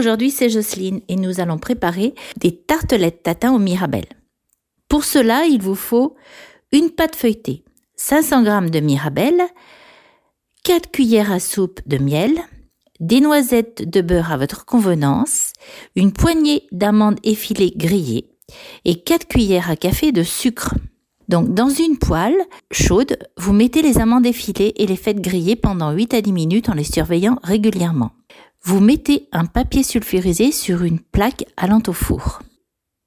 aujourd'hui c'est Jocelyne et nous allons préparer des tartelettes tatin au mirabelle. Pour cela, il vous faut une pâte feuilletée, 500 g de mirabelle, 4 cuillères à soupe de miel, des noisettes de beurre à votre convenance, une poignée d'amandes effilées grillées et 4 cuillères à café de sucre. Donc dans une poêle chaude, vous mettez les amandes effilées et les faites griller pendant 8 à 10 minutes en les surveillant régulièrement. Vous mettez un papier sulfurisé sur une plaque allant au four.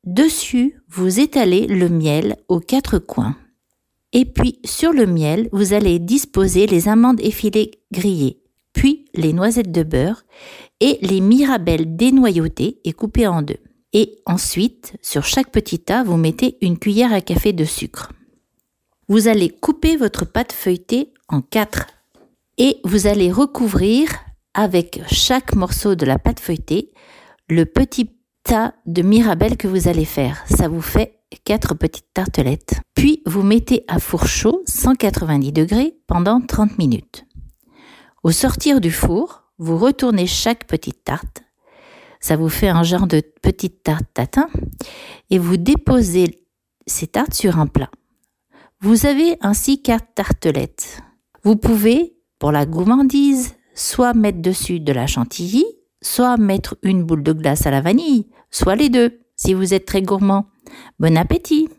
Dessus, vous étalez le miel aux quatre coins. Et puis sur le miel, vous allez disposer les amandes effilées grillées, puis les noisettes de beurre et les mirabelles dénoyautées et coupées en deux. Et ensuite, sur chaque petit tas, vous mettez une cuillère à café de sucre. Vous allez couper votre pâte feuilletée en quatre et vous allez recouvrir avec chaque morceau de la pâte feuilletée le petit tas de mirabelle que vous allez faire. Ça vous fait quatre petites tartelettes. Puis vous mettez à four chaud 190 degrés pendant 30 minutes. Au sortir du four, vous retournez chaque petite tarte ça vous fait un genre de petite tarte tatin. Et vous déposez ces tartes sur un plat. Vous avez ainsi quatre tartelettes. Vous pouvez, pour la gourmandise, soit mettre dessus de la chantilly, soit mettre une boule de glace à la vanille, soit les deux, si vous êtes très gourmand. Bon appétit